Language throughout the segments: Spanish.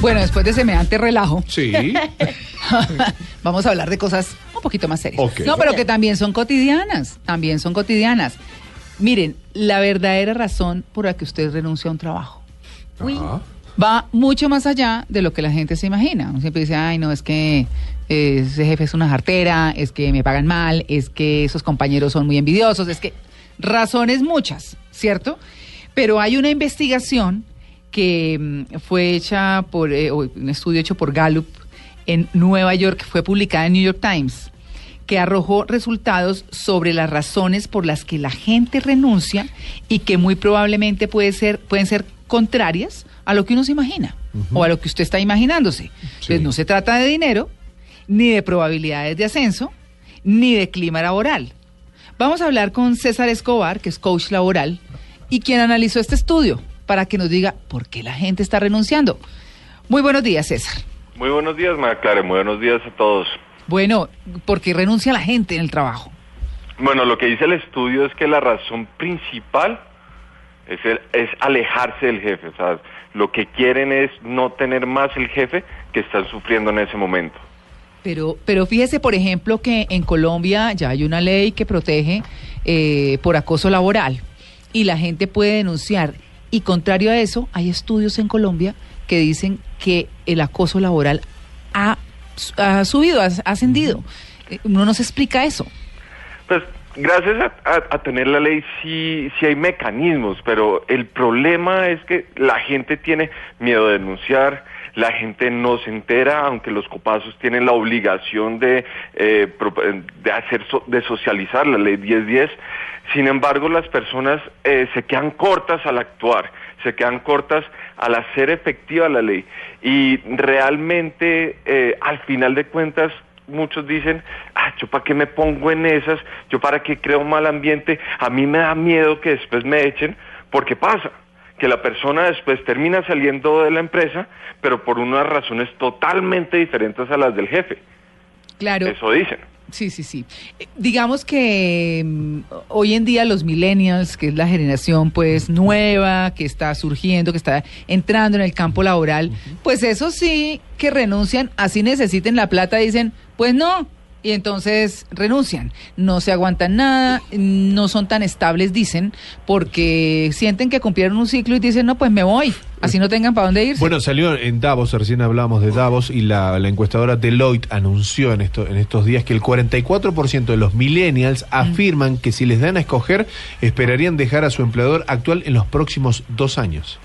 Bueno, después de semejante relajo, Sí. vamos a hablar de cosas un poquito más serias. No, pero que también son cotidianas, también son cotidianas. Miren, la verdadera razón por la que usted renuncia a un trabajo Ajá. va mucho más allá de lo que la gente se imagina. Uno siempre dice, ay, no, es que eh, ese jefe es una jartera, es que me pagan mal, es que esos compañeros son muy envidiosos, es que razones muchas, ¿cierto? Pero hay una investigación que mm, fue hecha por, eh, un estudio hecho por Gallup en Nueva York, fue publicada en New York Times, que arrojó resultados sobre las razones por las que la gente renuncia y que muy probablemente puede ser, pueden ser contrarias a lo que uno se imagina o a lo que usted está imaginándose. Entonces, no se trata de dinero, ni de probabilidades de ascenso, ni de clima laboral. Vamos a hablar con César Escobar, que es coach laboral, y quien analizó este estudio para que nos diga por qué la gente está renunciando. Muy buenos días, César. Muy buenos días, María Clara. Muy buenos días a todos. Bueno, ¿por qué renuncia la gente en el trabajo? Bueno, lo que dice el estudio es que la razón principal es, el- es alejarse del jefe. O sea, lo que quieren es no tener más el jefe que están sufriendo en ese momento. Pero, pero fíjese, por ejemplo, que en Colombia ya hay una ley que protege eh, por acoso laboral y la gente puede denunciar. Y contrario a eso, hay estudios en Colombia que dicen que el acoso laboral ha, ha subido, ha ascendido. Uno nos explica eso. Pues gracias a, a- a tener la ley sí, sí hay mecanismos, pero el problema es que la gente tiene miedo de denunciar, la gente no se entera, aunque los copazos tienen la obligación de, eh, de hacer so- de socializar la ley 1010. Sin embargo, las personas eh, se quedan cortas al actuar, se quedan cortas al hacer efectiva la ley. Y realmente, eh, al final de cuentas, muchos dicen, ah, yo para qué me pongo en esas, yo para qué creo un mal ambiente, a mí me da miedo que después me echen, porque pasa que la persona después termina saliendo de la empresa, pero por unas razones totalmente diferentes a las del jefe. Claro. Eso dicen. Sí, sí, sí. Eh, Digamos que mm, hoy en día los millennials, que es la generación pues nueva, que está surgiendo, que está entrando en el campo laboral, pues eso sí que renuncian, así necesiten la plata, dicen, pues no, y entonces renuncian. No se aguantan nada, no son tan estables, dicen, porque sienten que cumplieron un ciclo y dicen, no, pues me voy, así no tengan para dónde irse. Bueno, salió en Davos, recién hablábamos de Davos, y la, la encuestadora Deloitte anunció en, esto, en estos días que el 44% de los millennials afirman que si les dan a escoger, esperarían dejar a su empleador actual en los próximos dos años.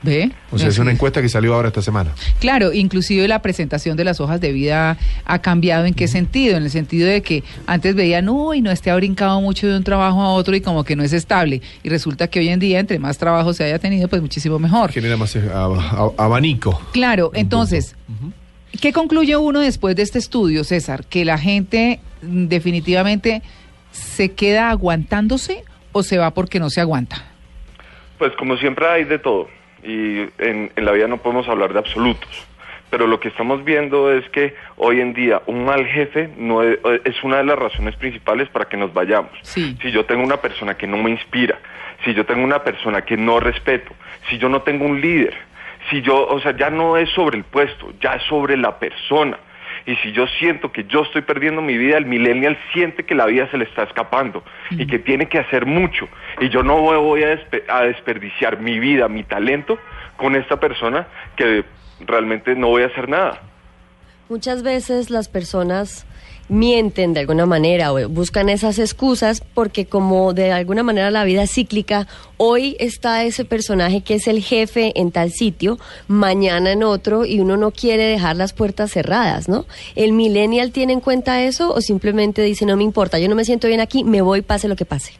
¿Ve? O sea, es una es. encuesta que salió ahora esta semana. Claro, inclusive la presentación de las hojas de vida ha cambiado en qué sentido, en el sentido de que antes veían, uy, no este ha brincado mucho de un trabajo a otro y como que no es estable. Y resulta que hoy en día, entre más trabajo se haya tenido, pues muchísimo mejor. Genera más eh, ab- ab- abanico. Claro, entonces, ¿qué concluye uno después de este estudio, César? ¿Que la gente mm, definitivamente se queda aguantándose o se va porque no se aguanta? Pues como siempre hay de todo y en, en la vida no podemos hablar de absolutos. Pero lo que estamos viendo es que hoy en día un mal jefe no es, es una de las razones principales para que nos vayamos. Sí. Si yo tengo una persona que no me inspira, si yo tengo una persona que no respeto, si yo no tengo un líder, si yo, o sea, ya no es sobre el puesto, ya es sobre la persona. Y si yo siento que yo estoy perdiendo mi vida, el millennial siente que la vida se le está escapando y que tiene que hacer mucho. Y yo no voy- a, a desperdiciar mi vida, mi talento con esta persona que realmente no voy a hacer nada. Muchas veces las personas mienten de alguna manera o buscan esas excusas porque como de alguna manera la vida cíclica, hoy está ese personaje que es el jefe en tal sitio, mañana en otro y uno no quiere dejar las puertas cerradas, ¿no? ¿El millennial tiene en cuenta eso o simplemente dice no me importa, yo no me siento bien aquí, me voy pase lo que pase?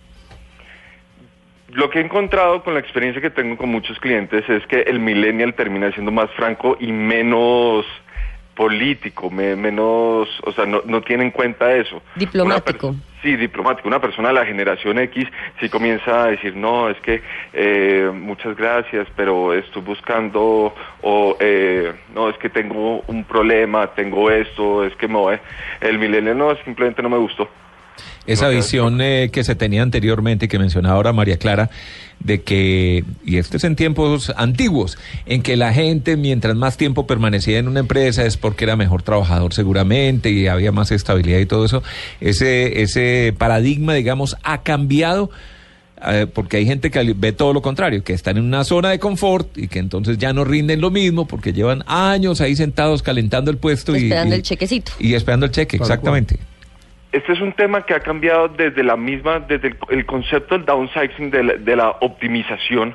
Lo que he encontrado con la experiencia que tengo con muchos clientes es que el millennial termina siendo más franco y menos político, me- menos, o sea, no, no tiene en cuenta eso. Diplomático. Sí, diplomático. Una persona de la generación X sí comienza a decir, no, es que eh, muchas gracias, pero estoy buscando, o eh, no, es que tengo un problema, tengo esto, es que me voy. El millennial no, simplemente no me gustó. Esa visión eh, que se tenía anteriormente, que mencionaba ahora María Clara, de que, y esto es en tiempos antiguos, en que la gente mientras más tiempo permanecía en una empresa es porque era mejor trabajador seguramente y había más estabilidad y todo eso, ese, ese paradigma, digamos, ha cambiado. eh, porque hay gente que ve todo lo contrario, que están en una zona de confort y que entonces ya no rinden lo mismo porque llevan años ahí sentados calentando el puesto y, Esperando y- el chequecito. y esperando el cheque, exactamente. Este es un tema que ha cambiado desde la misma, desde el, el concepto del downsizing, de la, de la optimización,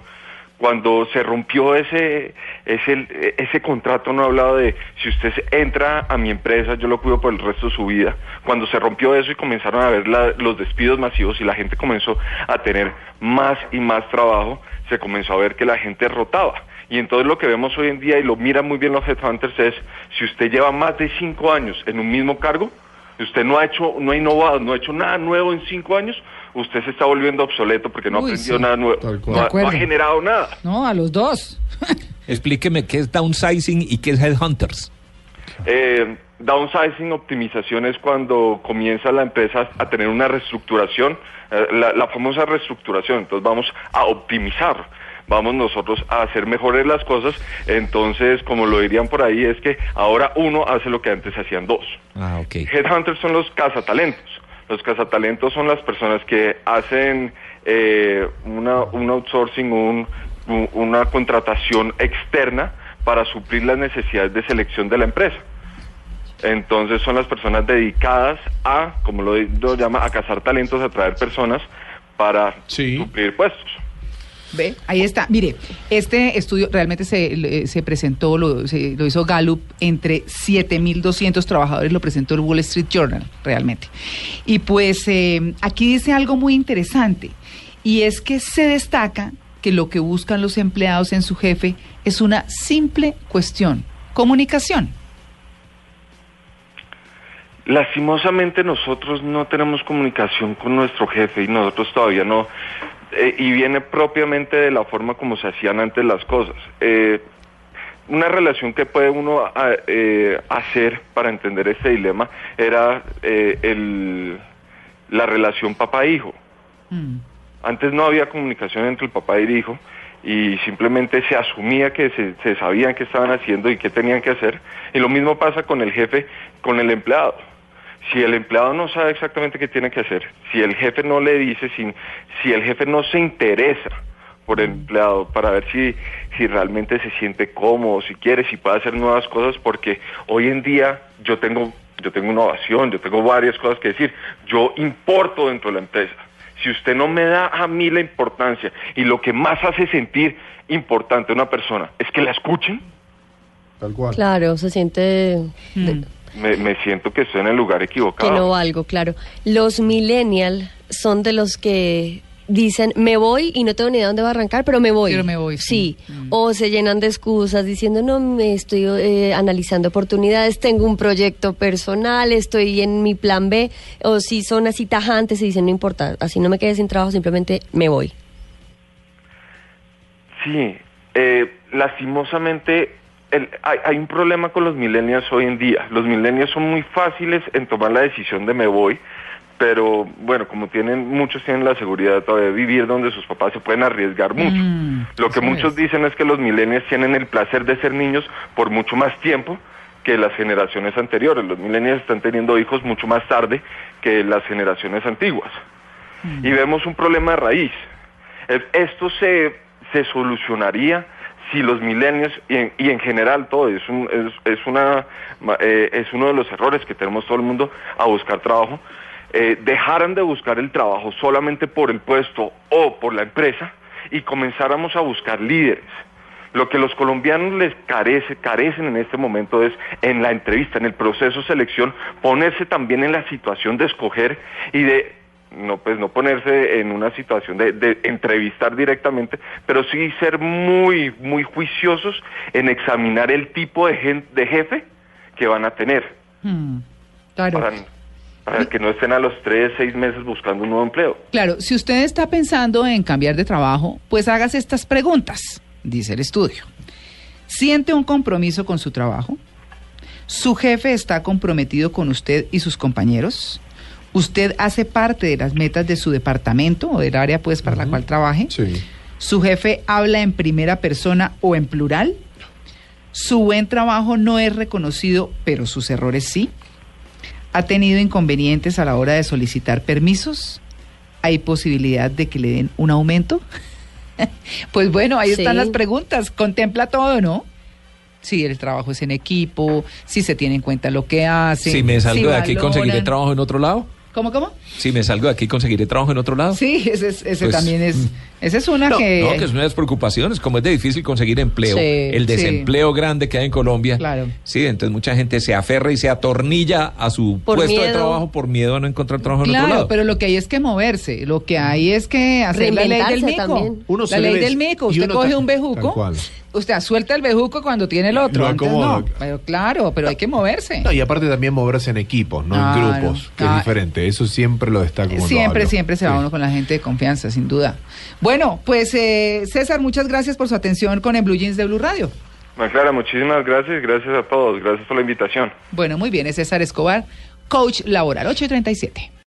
cuando se rompió ese, ese, ese contrato, no he hablado de si usted entra a mi empresa, yo lo cuido por el resto de su vida. Cuando se rompió eso y comenzaron a ver la- los despidos masivos y la gente comenzó a tener más y más trabajo, se comenzó a ver que la gente rotaba. Y entonces lo que vemos hoy en día, y lo miran muy bien los headhunters, es si usted lleva más de cinco años en un mismo cargo, usted no ha hecho, no ha innovado, no ha hecho nada nuevo en cinco años, usted se está volviendo obsoleto porque no Uy, ha aprendido sí. nada nuevo, Tal cual. no, ha- no ha generado nada. No, a los dos. Explíqueme qué es downsizing y qué es headhunters. Eh, downsizing, optimización es cuando comienza la empresa a tener una reestructuración, eh, la, la famosa reestructuración. Entonces vamos a optimizar, vamos nosotros a hacer mejores las cosas. Entonces, como lo dirían por ahí, es que ahora uno hace lo que antes hacían dos. Ah, ok. Headhunters son los cazatalentos. Los cazatalentos son las personas que hacen eh, una, un outsourcing, un- un- una contratación externa para suplir las necesidades de selección de la empresa. Entonces son las personas dedicadas a, como lo, lo llama, a cazar talentos, a traer personas para Sí. suplir puestos. Ve, ahí está. Mire, este estudio realmente se, se presentó, lo, lo hizo Gallup, entre 7.200 trabajadores, lo presentó el Wall Street Journal, realmente. Y pues eh, aquí dice algo muy interesante, y es que se destaca que lo que buscan los empleados en su jefe es una simple cuestión, comunicación. Lastimosamente nosotros no tenemos comunicación con nuestro jefe y nosotros todavía no, eh, y viene propiamente de la forma como se hacían antes las cosas. Eh, una relación que puede uno a- eh, hacer para entender este dilema era eh, el- la relación papá-hijo. Mm. Antes no había comunicación entre el papá y el hijo y simplemente se asumía que se, se sabían qué estaban haciendo y qué tenían que hacer. Y lo mismo pasa con el jefe, con el empleado. Si el empleado no sabe exactamente qué tiene que hacer, si el jefe no le dice, si, si el jefe no se interesa por el empleado para ver si, si realmente se siente cómodo, si quiere, si puede hacer nuevas cosas, porque hoy en día yo tengo, yo tengo innovación, yo tengo varias cosas que decir, yo importo dentro de la empresa. Si usted no me da a mí la importancia y lo que más hace sentir importante a una persona es que la escuchen, Tal cual. Claro, se siente de- Mm. me, me siento que estoy en el lugar que equivocado. no valgo, claro. Los millennials son de los que dicen, me voy y no tengo ni idea dónde va a arrancar, pero me voy. Pero me voy, sí. Sí. Mm. O se llenan de excusas diciendo, no, me estoy eh, analizando oportunidades, tengo un proyecto personal, estoy en mi plan B. O si son así tajantes y dicen, no importa, así no me quedé sin trabajo, simplemente me voy. Sí, eh, lastimosamente el- hay, hay un problema con los millennials hoy en día. Los millennials son muy fáciles en tomar la decisión de me voy, pero bueno, como tienen muchos tienen la seguridad todavía de vivir donde sus papás se pueden arriesgar mucho. Mm, Lo que muchos es. dicen es que los millennials tienen el placer de ser niños por mucho más tiempo que las generaciones anteriores. Los millennials están teniendo hijos mucho más tarde que las generaciones antiguas. Y vemos un problema de raíz. Esto se, se solucionaría si los millennials y en, y en general todo es, un- es, es una eh, es uno de los errores que tenemos todo el mundo a buscar trabajo eh, dejaran de buscar el trabajo solamente por el puesto o por la empresa y comenzáramos a buscar líderes. Lo que los colombianos les carece, carecen en este momento es en la entrevista, en el proceso de selección, ponerse también en la situación de escoger y de no pues no ponerse en una situación de, de entrevistar directamente, pero sí ser muy muy juiciosos en examinar el tipo de, jefe que van a tener Mm. Claro. para, para que no estén a los tres, seis meses buscando un nuevo empleo. Claro, si usted está pensando en cambiar de trabajo, pues hágase estas preguntas, dice el estudio. ¿Siente un compromiso con su trabajo? ¿Su jefe está comprometido con usted y sus compañeros? Usted hace parte de las metas de su departamento o del área pues para la cual trabaje. Sí. Su jefe habla en primera persona o en plural. Su buen trabajo no es reconocido, pero sus errores sí. ¿Ha tenido inconvenientes a la hora de solicitar permisos? ¿Hay posibilidad de que le den un aumento? pues bueno, ahí están las preguntas. Contempla todo, ¿no? Si el trabajo es en equipo, si se tiene en cuenta lo que hace. si me salgo de aquí, valoran. ¿conseguiré trabajo en otro lado? ¿Cómo, cómo? Si me salgo de aquí, ¿conseguiré trabajo en otro lado? Sí, ese, es- ese Pues, también es. Esa es una No, que. no, que es una de las preocupaciones, como es de difícil conseguir empleo, Sí, el sí. desempleo grande que hay en Colombia. Claro. Sí, entonces mucha gente se aferra y se atornilla a su Por puesto de trabajo por miedo a no encontrar trabajo en otro Claro, lado. pero lo que hay es que moverse, lo que hay es que hacer la ley del mico. también. Uno la se ley del mico, y usted coge un bejuco, usted suelta el bejuco cuando tiene el otro, antes acomoda. no. Pero claro, pero hay que moverse. No, y aparte también moverse en equipos, no Claro. en grupos, que Ah. es diferente. Eso siempre lo destaco. Siempre, siempre se va Sí. uno con la gente de confianza, sin duda. Bueno, pues eh, César, muchas gracias por su atención con el Blue Jeans de Blue Radio. Clara, muchísimas gracias, gracias a todos, gracias por la invitación. Bueno, muy bien, es César Escobar, coach laboral, 8 y 37.